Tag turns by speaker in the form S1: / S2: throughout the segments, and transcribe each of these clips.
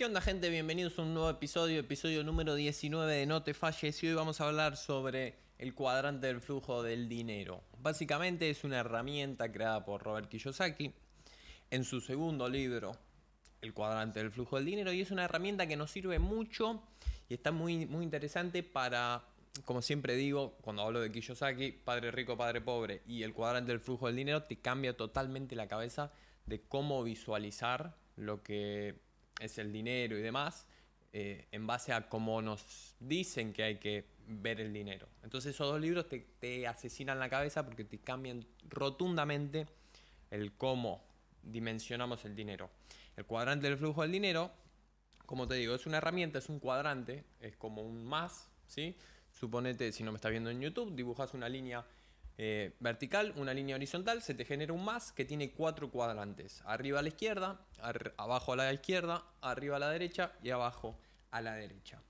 S1: ¿Qué onda gente? Bienvenidos a un nuevo episodio, episodio número 19 de No te falles y hoy vamos a hablar sobre el cuadrante del flujo del dinero. Básicamente es una herramienta creada por Robert Kiyosaki en su segundo libro, El cuadrante del flujo del dinero, y es una herramienta que nos sirve mucho y está muy, muy interesante para, como siempre digo, cuando hablo de Kiyosaki, padre rico, padre pobre y el cuadrante del flujo del dinero, te cambia totalmente la cabeza de cómo visualizar lo que es el dinero y demás, eh, en base a cómo nos dicen que hay que ver el dinero. Entonces esos dos libros te, asesinan la cabeza porque te cambian rotundamente el cómo dimensionamos el dinero. El cuadrante del flujo del dinero, como te digo, es una herramienta, es un cuadrante, es como un más, ¿sí? Suponete, si no me estás viendo en YouTube, dibujas una línea eh, vertical, una línea horizontal, se te genera un más que tiene cuatro cuadrantes. Arriba a la izquierda, abajo a la izquierda, arriba a la derecha y abajo a la derecha.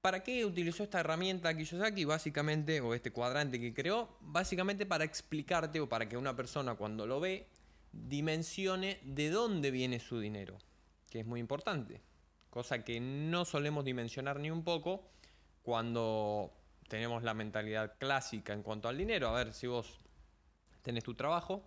S1: ¿Para qué utilizó esta herramienta Kiyosaki? Básicamente, o este cuadrante que creó, básicamente para explicarte o para que una persona cuando lo ve dimensione de dónde viene su dinero, que es muy importante, cosa que no solemos dimensionar ni un poco cuando tenemos la mentalidad clásica en cuanto al dinero. A ver, si vos tenés tu trabajo,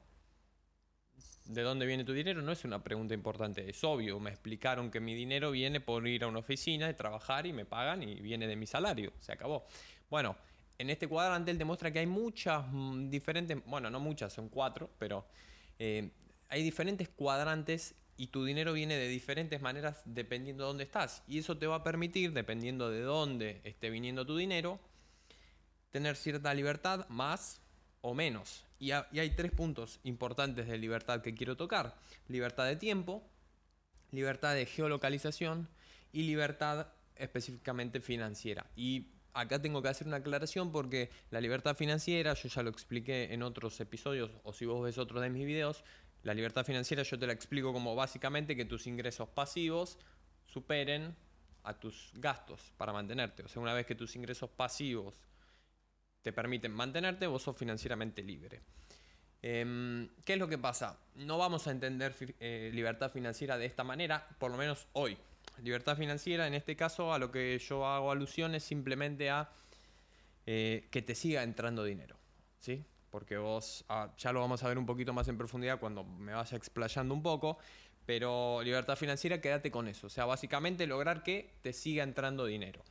S1: ¿de dónde viene tu dinero? No es una pregunta importante, es obvio. Me explicaron que mi dinero viene por ir a una oficina y trabajar y me pagan y viene de mi salario. Se acabó. Bueno, en este cuadrante él demuestra que hay muchas mm, diferentes, bueno, no muchas, son cuatro, pero eh, hay diferentes cuadrantes y tu dinero viene de diferentes maneras dependiendo de dónde estás. Y eso te va a permitir, dependiendo de dónde esté viniendo tu dinero, tener cierta libertad más o menos. Y, hay tres puntos importantes de libertad que quiero tocar. Libertad de tiempo, libertad de geolocalización y libertad específicamente financiera. Y acá tengo que hacer una aclaración porque la libertad financiera, yo ya lo expliqué en otros episodios o si vos ves otros de mis videos, la libertad financiera yo te la explico como básicamente que tus ingresos pasivos superen a tus gastos para mantenerte. O sea, una vez que tus ingresos pasivos te permiten mantenerte, vos sos financieramente libre. Em, ¿Qué es lo que pasa? No vamos a entender eh, libertad financiera de esta manera, por lo menos hoy. Libertad financiera, en este caso, a lo que yo hago alusión es simplemente a eh, que te siga entrando dinero. ¿Sí? Porque vos, ah, ya lo vamos a ver un poquito más en profundidad cuando me vaya explayando un poco, pero libertad financiera, quédate con eso. O sea, básicamente lograr que te siga entrando dinero.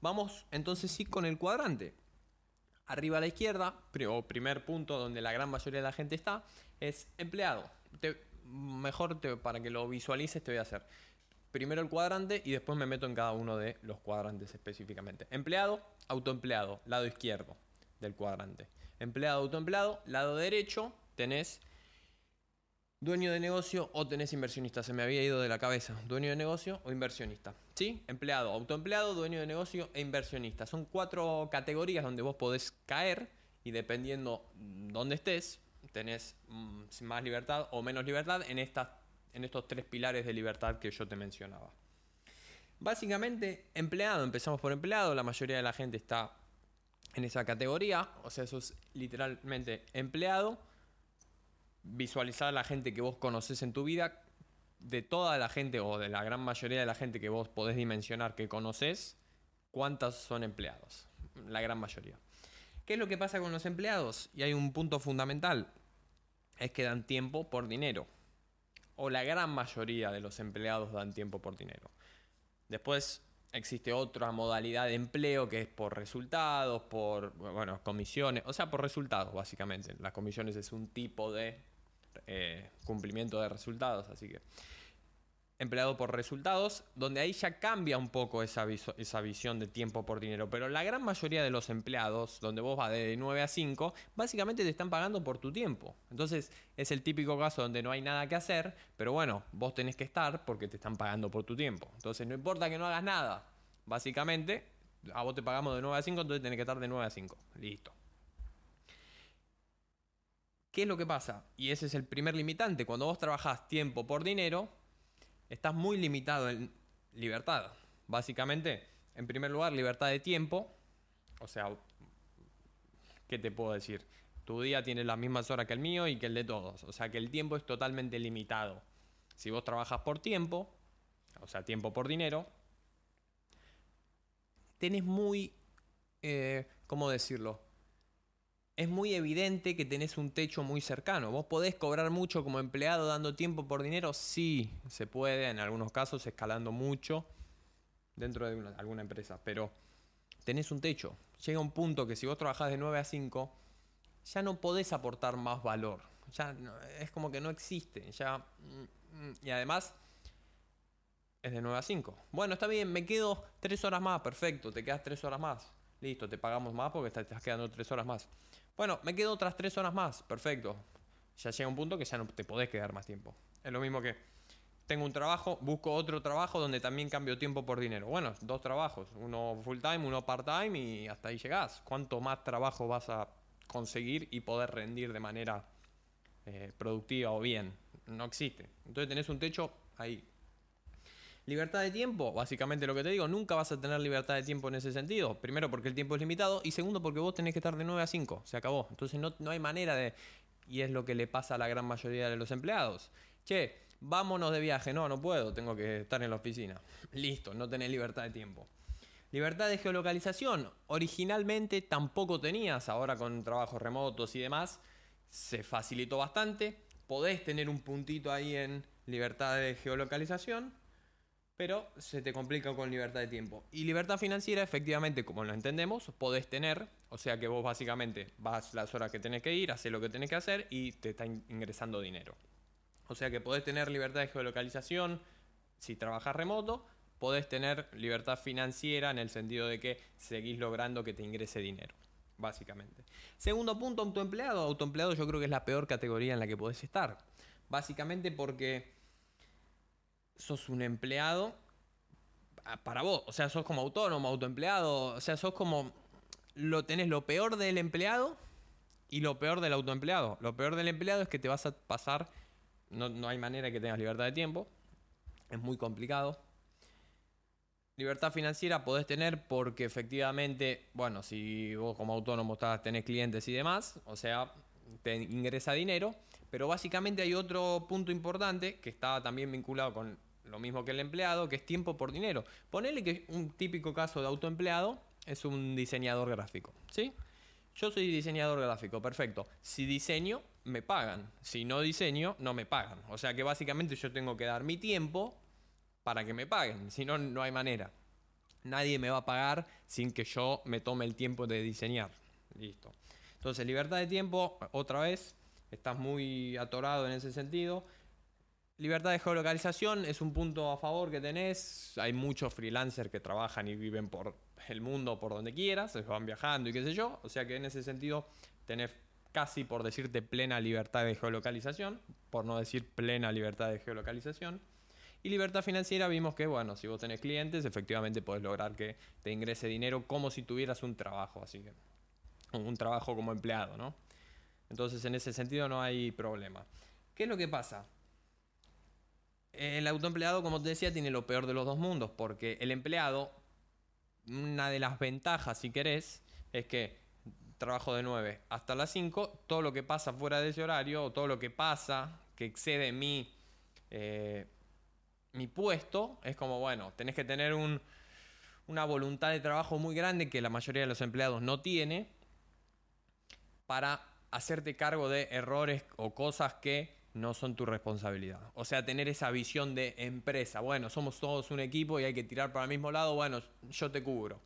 S1: Vamos entonces sí con el cuadrante. Arriba a la izquierda, o primer punto donde la gran mayoría de la gente está, es empleado. mejor para que lo visualices te voy a hacer primero el cuadrante y después me meto en cada uno de los cuadrantes específicamente. Empleado, autoempleado, lado izquierdo del cuadrante. Empleado, autoempleado, lado derecho tenés Dueño de negocio o tenés inversionista. Se me había ido de la cabeza. Dueño de negocio o inversionista. ¿Sí? Empleado, autoempleado, dueño de negocio e inversionista. Son cuatro categorías donde vos podés caer y dependiendo dónde estés, tenés mm, más libertad o menos libertad en, en estos tres pilares de libertad que yo te mencionaba. Básicamente, empleado, empezamos por empleado, la mayoría de la gente está en esa categoría, o sea, eso es literalmente empleado visualizar a la gente que vos conoces en tu vida, de toda la gente o de la gran mayoría de la gente que vos podés dimensionar que conoces, cuántas son empleados. La gran mayoría. ¿Qué es lo que pasa con los empleados? Y hay un punto fundamental, es que dan tiempo por dinero. O la gran mayoría de los empleados dan tiempo por dinero. Después existe otra modalidad de empleo que es por resultados, por bueno, comisiones, o sea, por resultados básicamente. Las comisiones es un tipo de eh, cumplimiento de resultados, así que empleado por resultados, donde ahí ya cambia un poco esa, esa visión de tiempo por dinero, pero la gran mayoría de los empleados, donde vos vas de 9 a 5, básicamente te están pagando por tu tiempo. Entonces es el típico caso donde no hay nada que hacer, pero bueno, vos tenés que estar porque te están pagando por tu tiempo. Entonces no importa que no hagas nada, básicamente a vos te pagamos de 9 a 5, entonces tenés que estar de 9 a 5. Listo. ¿Qué es lo que pasa? Y ese es el primer limitante. Cuando vos trabajás tiempo por dinero, estás muy limitado en libertad. Básicamente, en primer lugar, libertad de tiempo. O sea, ¿qué te puedo decir? Tu día tiene las mismas horas que el mío y que el de todos. O sea que el tiempo es totalmente limitado. Si vos trabajas por tiempo, sea, tiempo por dinero, tenés muy, eh, ¿cómo decirlo? Es muy evidente que tenés un techo muy cercano. Vos podés cobrar mucho como empleado dando tiempo por dinero, sí, se puede, en algunos casos escalando mucho dentro de alguna empresa, pero tenés un techo. Llega un punto que si vos trabajás de 9 a 5, ya no podés aportar más valor. Ya es como que no existe. Ya, mm, mm, y además es de 9 a 5. Bueno, está bien, me quedo 3 horas más, perfecto, te quedas 3 horas más. Listo, te pagamos más porque te estás quedando 3 horas más. Bueno, me quedo otras 3 horas más, perfecto. Ya llega un punto que ya no te podés quedar más tiempo. Es lo mismo que tengo un trabajo, busco otro trabajo donde también cambio tiempo por dinero. Bueno, dos trabajos, uno full time, uno part time y hasta ahí llegás. ¿Cuánto más trabajo vas a conseguir y poder rendir de manera eh, productiva o bien? No existe. Entonces tenés un techo ahí. Libertad de tiempo, básicamente lo que te digo, nunca vas a tener libertad de tiempo en ese sentido. Primero porque el tiempo es limitado y segundo porque vos tenés que estar de 9 a 5, se acabó. Entonces no, no hay manera de... Y es lo que le pasa a la gran mayoría de los empleados. Che, vámonos de viaje. No, no puedo, tengo que estar en la oficina. Listo, no tenés libertad de tiempo. Libertad de geolocalización. Originalmente tampoco tenías, ahora con trabajos remotos y demás, se facilitó bastante. Podés tener un puntito ahí en libertad de geolocalización, pero se te complica con libertad de tiempo. Y libertad financiera, efectivamente, como lo entendemos, podés tener, o sea que vos básicamente vas las horas que tenés que ir, haces lo que tenés que hacer y te está ingresando dinero. O sea que podés tener libertad de geolocalización si trabajas remoto, podés tener libertad financiera en el sentido de que seguís logrando que te ingrese dinero, básicamente. Segundo punto, autoempleado. Autoempleado yo creo que es la peor categoría en la que podés estar. Básicamente porque sos un empleado para vos, o sea, sos como autónomo, autoempleado, o sea, sos como lo tenés lo peor del empleado y lo peor del autoempleado. Lo peor del empleado es que te vas a pasar no, hay manera que tengas libertad de tiempo. Es muy complicado. Libertad financiera podés tener porque efectivamente, bueno, si vos como autónomo estás, tenés clientes y demás, o sea, te ingresa dinero, pero básicamente hay otro punto importante que está también vinculado con lo mismo que el empleado, que es tiempo por dinero. Ponele que un típico caso de autoempleado es un diseñador gráfico, ¿sí? Yo soy diseñador gráfico, perfecto. Si diseño, me pagan. Si no diseño, no me pagan. O sea que básicamente yo tengo que dar mi tiempo para que me paguen. Si no, no hay manera. Nadie me va a pagar sin que yo me tome el tiempo de diseñar. Listo. Entonces, libertad de tiempo, otra vez, estás muy atorado en ese sentido. Libertad de geolocalización es un punto a favor que tenés. Hay muchos freelancers que trabajan y viven por el mundo, por donde quieras, se van viajando y qué sé yo. O sea que en ese sentido tenés casi por decirte plena libertad de geolocalización, por no decir plena libertad de geolocalización. Y libertad financiera vimos que, bueno, si vos tenés clientes, efectivamente podés lograr que te ingrese dinero como si tuvieras un trabajo, así que un trabajo como empleado, ¿no? Entonces en ese sentido no hay problema. ¿Qué es lo que pasa? El autoempleado, como te decía, tiene lo peor de los dos mundos, porque el empleado, una de las ventajas, si querés, es que trabajo de 9 hasta las 5, todo lo que pasa fuera de ese horario o todo lo que pasa que excede mi, eh, mi puesto, es como, bueno, tenés que tener una voluntad de trabajo muy grande que la mayoría de los empleados no tiene para hacerte cargo de errores o cosas que no son tu responsabilidad. O sea, tener esa visión de empresa. Bueno, somos todos un equipo y hay que tirar para el mismo lado. Bueno, yo te cubro.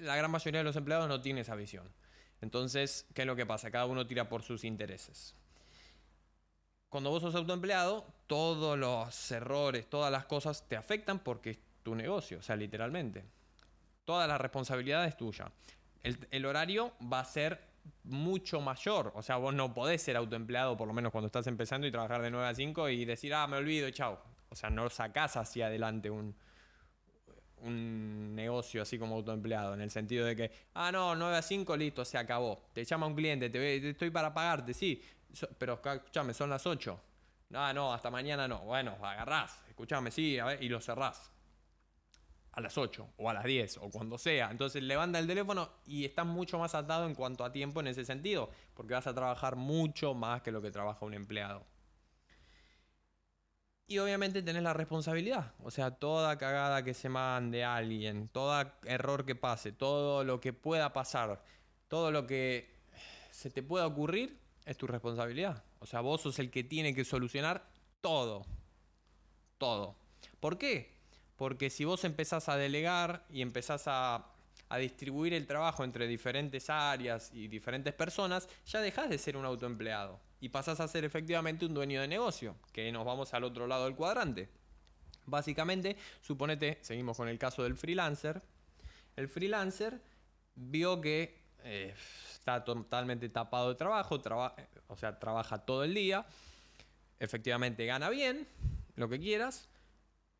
S1: La gran mayoría de los empleados no tiene esa visión. Entonces, ¿qué es lo que pasa? Cada uno tira por sus intereses. Cuando vos sos autoempleado, todos los errores, todas las cosas te afectan porque es tu negocio, o sea, literalmente. Toda la responsabilidad es tuya. El, horario va a ser mucho mayor. O sea, vos no podés ser autoempleado, por lo menos cuando estás empezando, y trabajar de 9 a 5 y decir, ah, me olvido chao. O sea, no sacás hacia adelante un, un negocio así como autoempleado, en el sentido de que, ah, no, 9 a 5, listo, se acabó. Te llama un cliente, te, estoy para pagarte, sí, pero escúchame, son las 8. No, no, hasta mañana no. Bueno, agarrás, escúchame, sí, a ver, y lo cerrás. A las 8 o a las 10 o cuando sea. Entonces levanta el teléfono y estás mucho más atado en cuanto a tiempo en ese sentido, porque vas a trabajar mucho más que lo que trabaja un empleado. Y obviamente tenés la responsabilidad. O sea, toda cagada que se mande alguien, todo error que pase, todo lo que pueda pasar, todo lo que se te pueda ocurrir, es tu responsabilidad. O sea, vos sos el que tiene que solucionar todo. Todo. ¿Por qué? Porque si vos empezás a delegar y empezás a, distribuir el trabajo entre diferentes áreas y diferentes personas, ya dejás de ser un autoempleado y pasás a ser efectivamente un dueño de negocio, que nos vamos al otro lado del cuadrante. Básicamente, suponete, seguimos con el caso del freelancer, el freelancer vio que eh, está totalmente tapado de trabajo, o sea, trabaja todo el día, efectivamente gana bien, lo que quieras,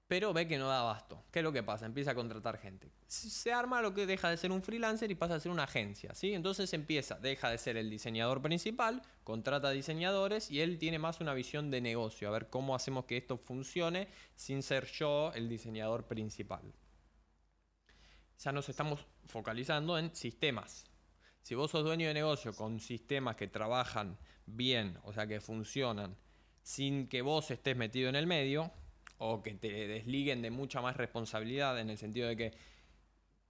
S1: pero ve que no da abasto. ¿Qué es lo que pasa? Empieza a contratar gente. Se arma lo que deja de ser un freelancer y pasa a ser una agencia, ¿sí? Entonces empieza, deja de ser el diseñador principal, contrata diseñadores y él tiene más una visión de negocio, a ver cómo hacemos que esto funcione sin ser yo el diseñador principal. Ya nos estamos focalizando en sistemas. Si vos sos dueño de negocio con sistemas que trabajan bien, o sea, que funcionan, sin que vos estés metido en el medio, o que te desliguen de mucha más responsabilidad en el sentido de que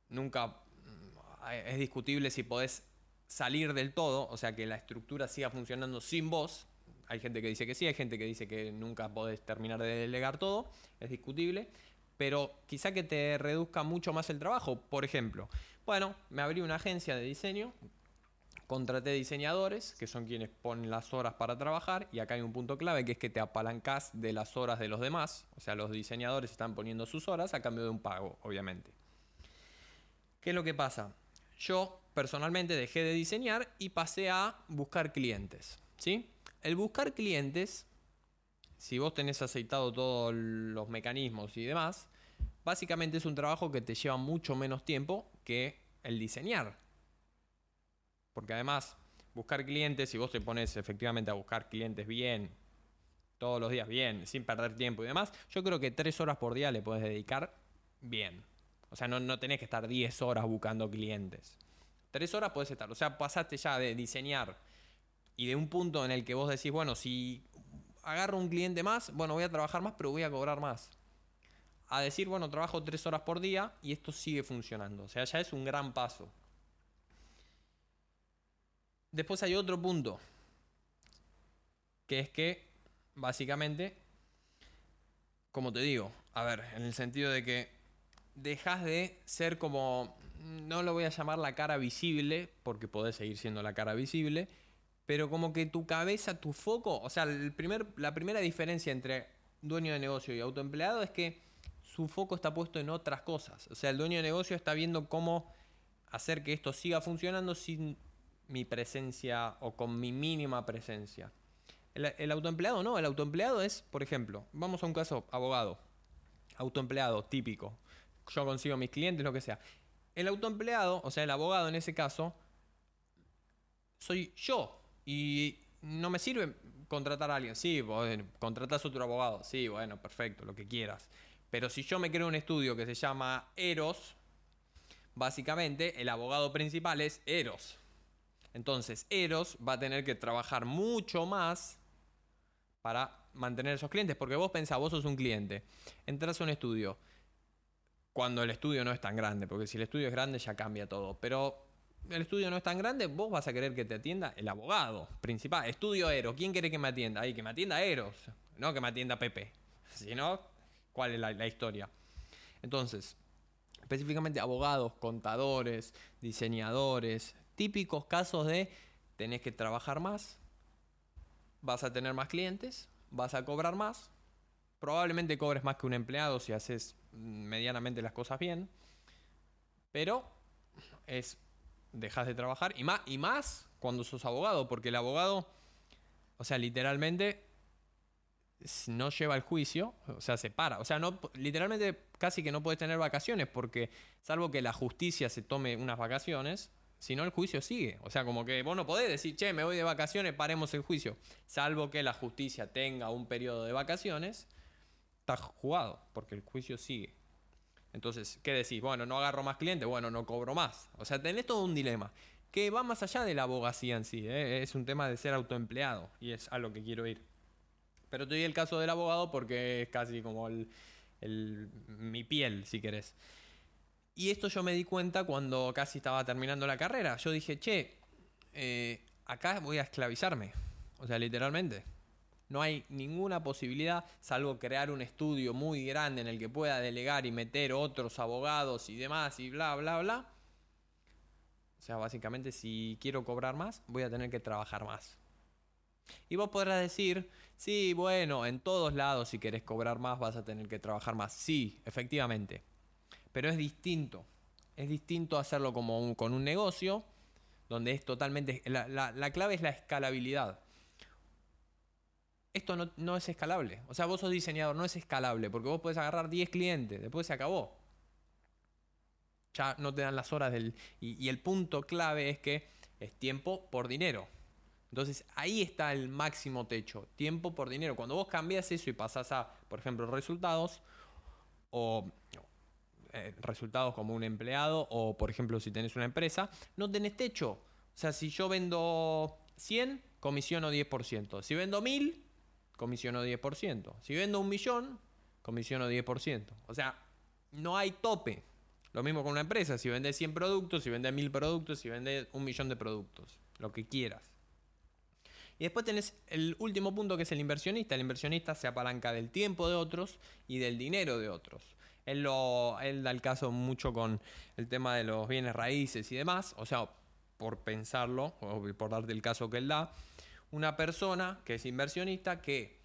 S1: nunca mm, es discutible si podés salir del todo, o sea, que la estructura siga funcionando sin vos. Hay gente que dice que sí, hay gente que dice que nunca podés terminar de delegar todo, es discutible, pero quizá que te reduzca mucho más el trabajo. Por ejemplo, bueno, me abrí una agencia de diseño, Contraté diseñadores, que son quienes ponen las horas para trabajar, y acá hay un punto clave, que es que te apalancás de las horas de los demás, o sea, los diseñadores están poniendo sus horas a cambio de un pago, obviamente. ¿Qué es lo que pasa? Yo personalmente dejé de diseñar y pasé a buscar clientes, ¿sí? El buscar clientes, si vos tenés aceitado todos los mecanismos y demás, básicamente es un trabajo que te lleva mucho menos tiempo que el diseñar. Porque además, buscar clientes, si vos te pones efectivamente a buscar clientes bien, todos los días bien, sin perder tiempo y demás, yo creo que tres horas por día le puedes dedicar bien. O sea, no, no tenés que estar 10 horas buscando clientes. Tres horas puedes estar. O sea, pasaste ya de diseñar y de un punto en el que vos decís, bueno, si agarro un cliente más, bueno, voy a trabajar más, pero voy a cobrar más. A decir, bueno, trabajo tres horas por día y esto sigue funcionando. O sea, ya es un gran paso. Después hay otro punto, que es que, básicamente, como te digo, a ver, en el sentido de que dejas de ser como, no lo voy a llamar la cara visible, porque podés seguir siendo la cara visible, pero como que tu cabeza, tu foco, o sea, el primer, la primera diferencia entre dueño de negocio y autoempleado es que su foco está puesto en otras cosas. O sea, el dueño de negocio está viendo cómo hacer que esto siga funcionando sin mi presencia o con mi mínima presencia. El, autoempleado no, el autoempleado es, por ejemplo, vamos a un caso, abogado, autoempleado típico. Yo consigo mis clientes, lo que sea. El autoempleado, o sea, el abogado en ese caso, soy yo. Y no me sirve contratar a alguien. Sí, bueno, contratas a otro abogado. Sí, bueno, perfecto, lo que quieras. Pero si yo me creo un estudio que se llama Eros, básicamente el abogado principal es Eros. Entonces, Eros va a tener que trabajar mucho más para mantener esos clientes, porque vos pensás, vos sos un cliente, entras a un estudio, cuando el estudio no es tan grande, porque si el estudio es grande ya cambia todo, pero el estudio no es tan grande, vos vas a querer que te atienda el abogado principal, estudio Eros, ¿quién quiere que me atienda? Ahí, que me atienda Eros, no que me atienda Pepe, si no, ¿cuál es la historia? Entonces, específicamente abogados, contadores, diseñadores, típicos casos de tenés que trabajar más, vas a tener más clientes, vas a cobrar más, probablemente cobres más que un empleado si haces medianamente las cosas bien, pero es dejas de trabajar y más, y más cuando sos abogado, porque el abogado, o sea, literalmente no lleva el juicio, o sea, se para. O sea, no, literalmente casi que no puedes tener vacaciones, porque salvo que la justicia se tome unas vacaciones, si no, el juicio sigue. O sea, como que vos no podés decir, che, me voy de vacaciones, paremos el juicio. Salvo que la justicia tenga un periodo de vacaciones, está jugado, porque el juicio sigue. Entonces, ¿qué decís? Bueno, no agarro más clientes, bueno, no cobro más. O sea, tenés todo un dilema que va más allá de la abogacía en sí. ¿eh? Es un tema de ser autoempleado y es a lo que quiero ir. Pero te doy el caso del abogado porque es casi como el, mi piel, si querés. Y esto yo me di cuenta cuando casi estaba terminando la carrera. Yo dije, che, eh, acá voy a esclavizarme. O sea, literalmente. No hay ninguna posibilidad, salvo crear un estudio muy grande en el que pueda delegar y meter otros abogados y demás y bla, bla, bla. O sea, básicamente si quiero cobrar más, voy a tener que trabajar más. Y vos podrás decir, sí, bueno, en todos lados si querés cobrar más vas a tener que trabajar más. Sí, efectivamente. Pero es distinto. Es distinto hacerlo como con un negocio, donde es totalmente... la clave es la escalabilidad esto no, es escalable. O sea, vos sos diseñador, no es escalable, porque vos podés agarrar 10 clientes, después se acabó. Ya no te dan las horas del... Y, el punto clave es que es tiempo por dinero. Entonces ahí está el máximo techo, tiempo por dinero. Cuando vos cambias eso y pasás a, por ejemplo, resultados, o eh, resultados como un empleado, o por ejemplo si tenés una empresa, no tenés techo. O sea, si yo vendo 100, comisiono 10%. Si vendo 1000, comisiono 10%. Si vendo un millón, comisiono 10%. O sea, no hay tope. Lo mismo con una empresa. Si vende 100 productos, si vende 1000 productos, si vende un millón de productos. Lo que quieras. Y después tenés el último punto que es el inversionista. El inversionista se apalanca del tiempo de otros y del dinero de otros. Él, da el caso mucho con el tema de los bienes raíces y demás. O sea, por pensarlo, o por darte el caso que él da, una persona que es inversionista que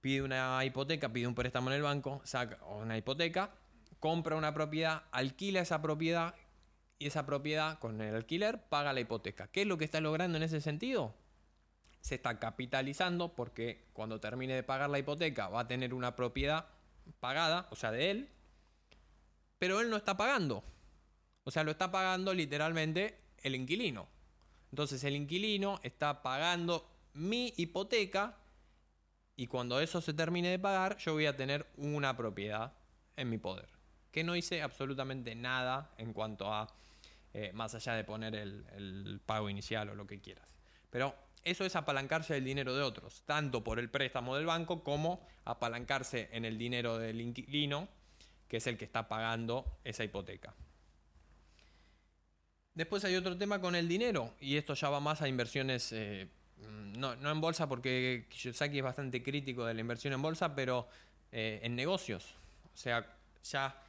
S1: pide una hipoteca, pide un préstamo en el banco, saca una hipoteca, compra una propiedad, alquila esa propiedad y esa propiedad con el alquiler paga la hipoteca. ¿Qué es lo que está logrando en ese sentido? Se está capitalizando porque cuando termine de pagar la hipoteca va a tener una propiedad pagada, o sea, de él, pero él no está pagando. O sea, lo está pagando literalmente el inquilino. Entonces el inquilino está pagando mi hipoteca y cuando eso se termine de pagar yo voy a tener una propiedad en mi poder. Que no hice absolutamente nada en cuanto a, eh, más allá de poner el, el pago inicial o lo que quieras. Pero eso es apalancarse del dinero de otros, tanto por el préstamo del banco como apalancarse en el dinero del inquilino, que es el que está pagando esa hipoteca. Después hay otro tema con el dinero, y esto ya va más a inversiones, eh, no, en bolsa, porque Kiyosaki es bastante crítico de la inversión en bolsa, pero eh, en negocios. O sea, ya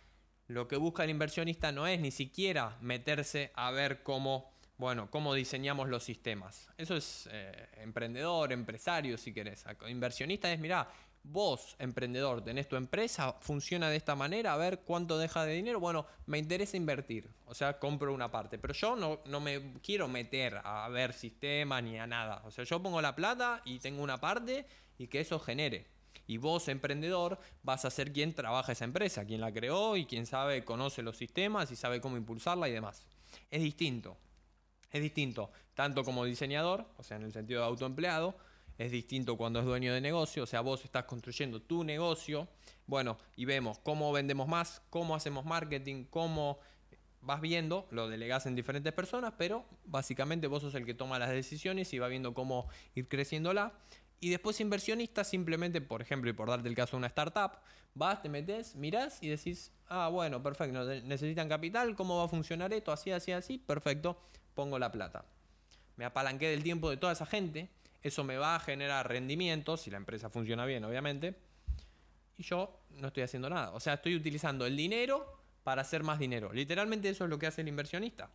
S1: lo que busca el inversionista no es ni siquiera meterse a ver cómo, bueno, cómo diseñamos los sistemas. Eso es eh, emprendedor, empresario, si querés. Inversionista es, mira, vos, emprendedor, tenés tu empresa, funciona de esta manera, a ver cuánto deja de dinero. Bueno, me interesa invertir, o sea, compro una parte, pero yo no, no me quiero meter a ver sistema ni a nada. O sea, yo pongo la plata y tengo una parte y que eso genere. Y vos, emprendedor, vas a ser quien trabaja esa empresa, quien la creó y quien sabe, conoce los sistemas y sabe cómo impulsarla y demás. Es distinto. Es distinto, tanto como diseñador, o sea, en el sentido de autoempleado, es distinto cuando es dueño de negocio, o sea, vos estás construyendo tu negocio, bueno, y vemos cómo vendemos más, cómo hacemos marketing, cómo vas viendo, lo delegás en diferentes personas, pero básicamente vos sos el que toma las decisiones y va viendo cómo ir creciéndola. Y después inversionista, simplemente, por ejemplo, y por darte el caso de una startup, vas, te metes, mirás y decís, ah, bueno, perfecto, necesitan capital, ¿cómo va a funcionar esto? Así, así, así, perfecto, pongo la plata. Me apalanqué del tiempo de toda esa gente, eso me va a generar rendimientos, si la empresa funciona bien, obviamente. Y yo no estoy haciendo nada. O sea, estoy utilizando el dinero para hacer más dinero. Literalmente eso es lo que hace el inversionista.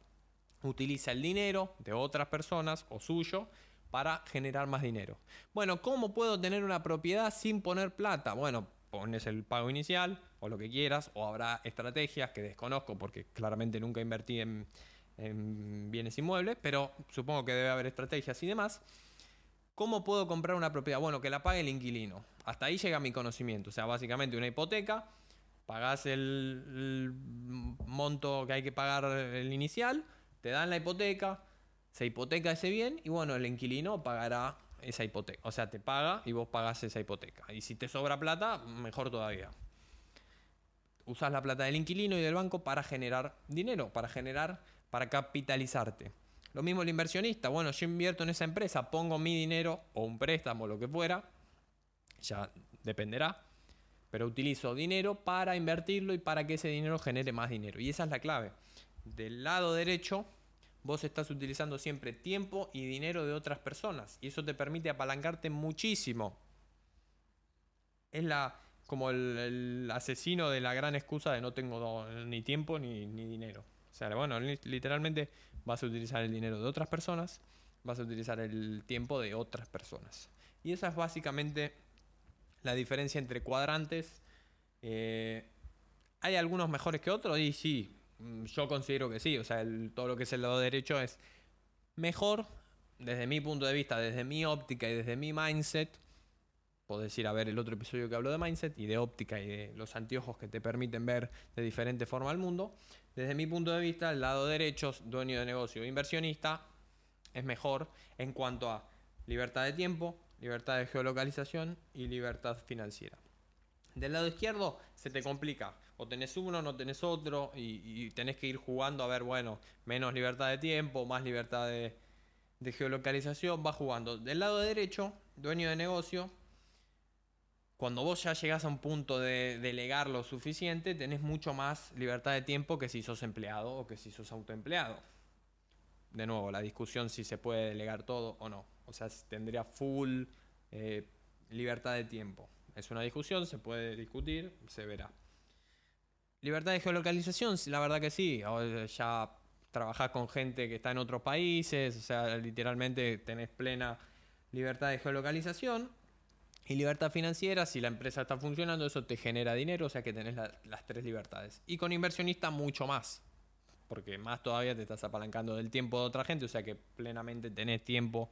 S1: Utiliza el dinero de otras personas o suyo para generar más dinero. Bueno, ¿cómo puedo tener una propiedad sin poner plata? Bueno, pones el pago inicial o lo que quieras, o habrá estrategias que desconozco porque claramente nunca invertí en, en bienes inmuebles, pero supongo que debe haber estrategias y demás. ¿Cómo puedo comprar una propiedad? Bueno, que la pague el inquilino. Hasta ahí llega mi conocimiento. O sea, básicamente una hipoteca, pagás el, monto que hay que pagar el inicial, te dan la hipoteca, se hipoteca ese bien y bueno, el inquilino pagará esa hipoteca. O sea, te paga y vos pagás esa hipoteca. Y si te sobra plata, mejor todavía. Usás la plata del inquilino y del banco para generar dinero, para generar, para capitalizarte. Lo mismo el inversionista. Bueno, yo invierto en esa empresa, pongo mi dinero o un préstamo, lo que fuera, ya dependerá, pero utilizo dinero para invertirlo y para que ese dinero genere más dinero. Y esa es la clave. Del lado derecho, vos estás utilizando siempre tiempo y dinero de otras personas. Y eso te permite apalancarte muchísimo. Es la, como el, asesino de la gran excusa de no tengo ni tiempo ni dinero. O sea, bueno, literalmente vas a utilizar el dinero de otras personas, vas a utilizar el tiempo de otras personas. Y esa es básicamente la diferencia entre cuadrantes. Eh, ¿Hay algunos mejores que otros? Y sí, mm, yo considero que sí. O sea, todo lo que es el lado derecho es mejor desde mi punto de vista, desde mi óptica y desde mi mindset. Podés ir a ver el otro episodio que hablo de mindset y de óptica y de los anteojos que te permiten ver de diferente forma el mundo. Desde mi punto de vista, el lado derecho, dueño de negocio o inversionista, es mejor en cuanto a libertad de tiempo, libertad de geolocalización y libertad financiera. Del lado izquierdo se te complica. O tenés uno, no tenés otro, y, tenés que ir jugando a ver, bueno, menos libertad de tiempo, más libertad de, geolocalización, va jugando. Del lado derecho, dueño de negocio, cuando vos ya llegás a un punto de delegar lo suficiente, tenés mucho más libertad de tiempo que si sos empleado o que si sos autoempleado. De nuevo, la discusión si se puede delegar todo o no. O sea, tendría full eh, libertad de tiempo. Es una discusión, se puede discutir, se verá. Libertad de geolocalización, la verdad que sí. Ya trabajás con gente que está en otros países, o sea, literalmente tenés plena libertad de geolocalización. Y libertad financiera, si la empresa está funcionando, eso te genera dinero, o sea que tenés las tres libertades. Y con inversionista mucho más, porque más todavía te estás apalancando del tiempo de otra gente, o sea que plenamente tenés tiempo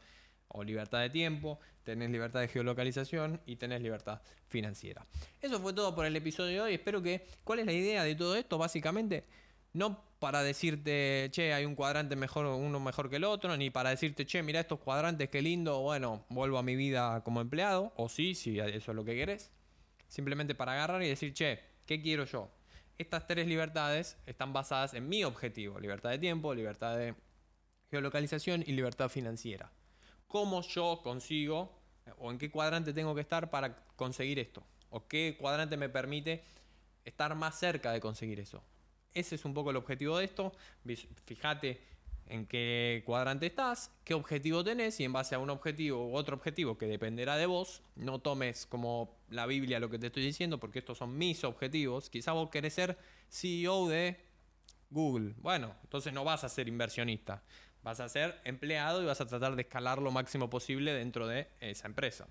S1: o libertad de tiempo, tenés libertad de geolocalización y tenés libertad financiera. Eso fue todo por el episodio de hoy. Espero que. ¿Cuál es la idea de todo esto? Básicamente, no para decirte, che, hay un cuadrante mejor, uno mejor que el otro, ni para decirte, che, mira estos cuadrantes, qué lindo, bueno, vuelvo a mi vida como empleado, o sí, si eso es lo que querés. Simplemente para agarrar y decir, che, ¿qué quiero yo? Estas tres libertades están basadas en mi objetivo: libertad de tiempo, libertad de geolocalización y libertad financiera cómo yo consigo o en qué cuadrante tengo que estar para conseguir esto. O qué cuadrante me permite estar más cerca de conseguir eso. Ese es un poco el objetivo de esto. Fíjate en qué cuadrante estás, qué objetivo tenés y en base a un objetivo u otro objetivo que dependerá de vos, no tomes como la Biblia lo que te estoy diciendo porque estos son mis objetivos. Quizá vos querés ser CEO de Google. Bueno, entonces no vas a ser inversionista. Vas a ser empleado y vas a tratar de escalar lo máximo posible dentro de esa empresa.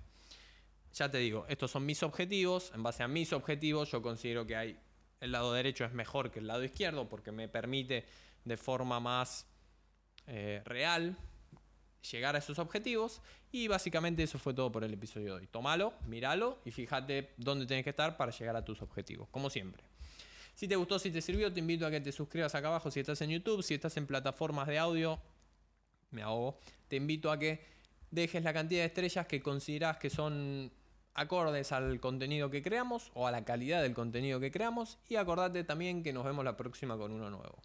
S1: Ya te digo, estos son mis objetivos. En base a mis objetivos, yo considero que hay el lado derecho es mejor que el lado izquierdo porque me permite de forma más eh, real llegar a esos objetivos. Y básicamente eso fue todo por el episodio de hoy. Tómalo, míralo y fíjate dónde tienes que estar para llegar a tus objetivos, como siempre. Si te gustó, si te sirvió, te invito a que te suscribas acá abajo si estás en YouTube, si estás en plataformas de audio, me ahogo, te invito a que dejes la cantidad de estrellas que consideras que son acordes al contenido que creamos o a la calidad del contenido que creamos y acordate también que nos vemos la próxima con uno nuevo.